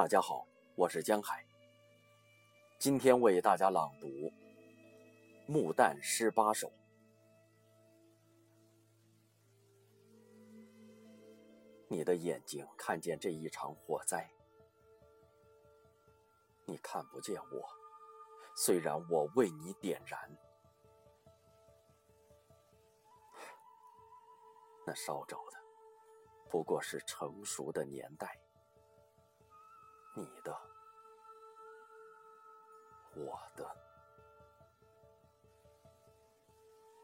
大家好，我是江海。今天为大家朗读《木旦诗八首》。你的眼睛看见这一场火灾，你看不见我，虽然我为你点燃。那烧着的，不过是成熟的年代。你的，我的，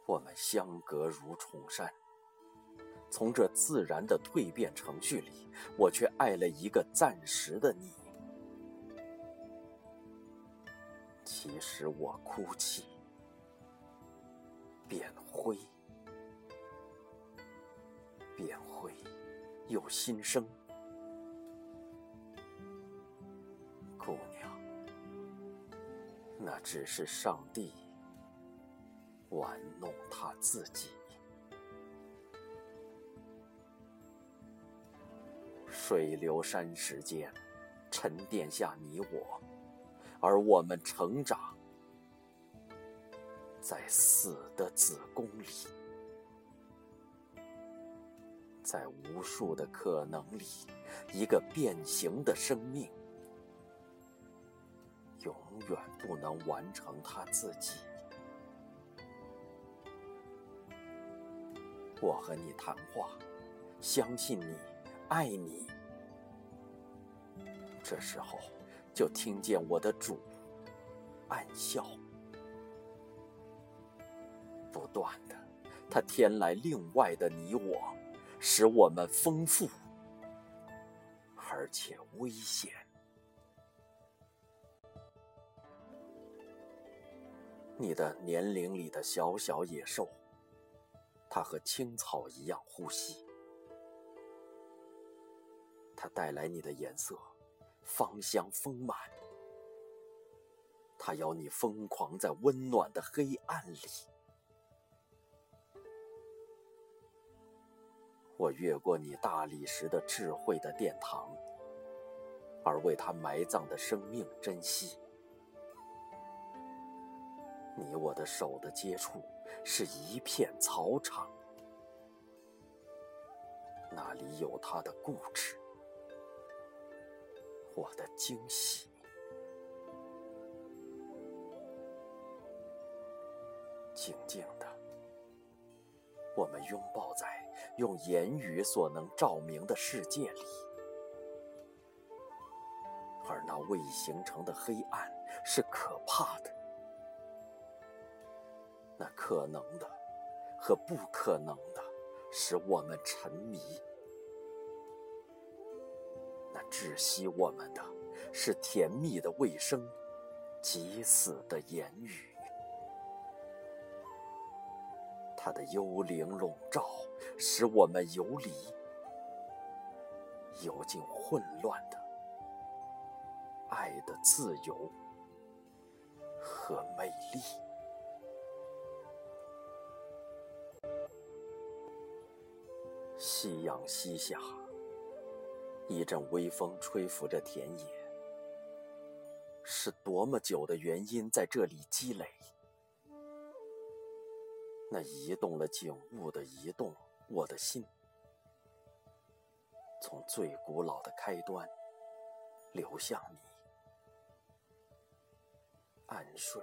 我们相隔如重山。从这自然的蜕变程序里，我却爱了一个暂时的你。其实我哭泣，变灰，变灰，又新生。姑娘，那只是上帝玩弄他自己。水流山石间，沉淀下你我，而我们成长在死的子宫里，在无数的可能里，一个变形的生命。永远不能完成他自己。我和你谈话，相信你，爱你。这时候，就听见我的主暗笑，不断的，他添来另外的你我，使我们丰富而且危险。你的年龄里的小小野兽，它和青草一样呼吸。它带来你的颜色，芳香丰满。它要你疯狂在温暖的黑暗里。我越过你大理石的智慧的殿堂，而为它埋葬的生命珍惜。你我的手的接触是一片草场，那里有他的固执，我的惊喜。静静的，我们拥抱在用言语所能照明的世界里，而那未形成的黑暗是可怕的。可能的和不可能的，使我们沉迷；那窒息我们的，是甜蜜的卫生，急死的言语。它的幽灵笼罩，使我们游离，游进混乱的爱的自由和美丽。夕阳西下，一阵微风吹拂着田野。是多么久的原因在这里积累？那移动了景物的移动，我的心从最古老的开端流向你，安睡。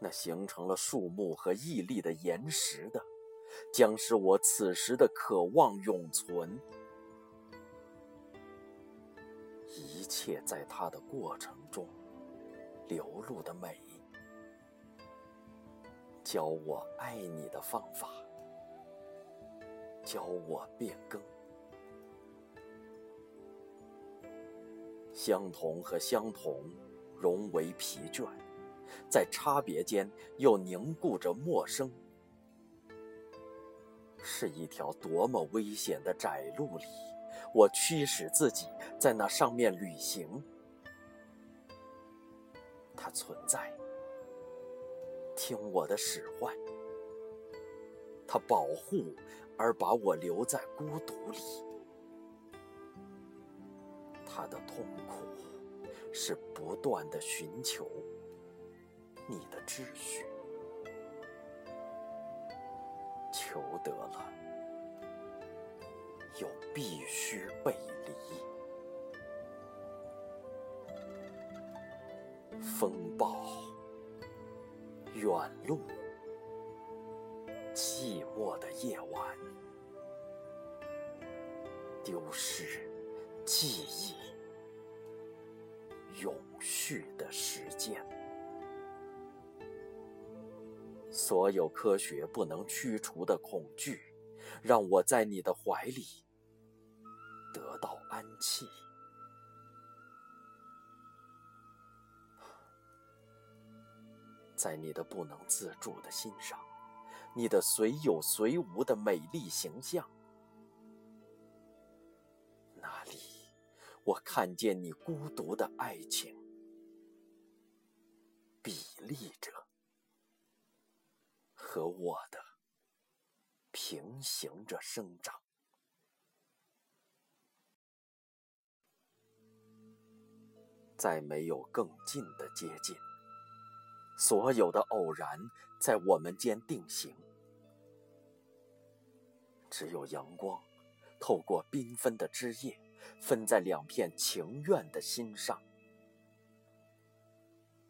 那形成了树木和屹立的岩石的，将使我此时的渴望永存。一切在它的过程中流露的美，教我爱你的方法，教我变更。相同和相同融为疲倦。在差别间又凝固着陌生，是一条多么危险的窄路里，我驱使自己在那上面旅行。它存在，听我的使唤。它保护而把我留在孤独里。他的痛苦是不断的寻求你的秩序，求得了又必须背离，风暴、远路、寂寞的夜晚。丢失记忆，永续的时间，所有科学不能驱除的恐惧，让我在你的怀里得到安憩。在你的不能自主的心上，你的随有随无的美丽形象。那里我看见你孤独的爱情，比例着和我的平行着生长，再没有更近的接近，所有的偶然在我们间定型，只有阳光透过缤纷的枝叶。分在两片情愿的心上，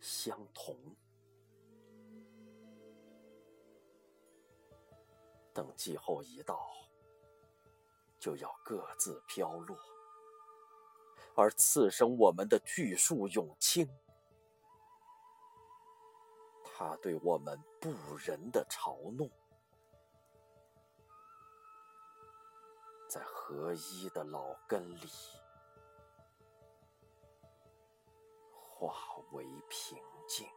相同。等季候一到，就要各自飘落，而次生我们的巨树永青，他对我们不仁的嘲弄。在合一的老根里化为平静。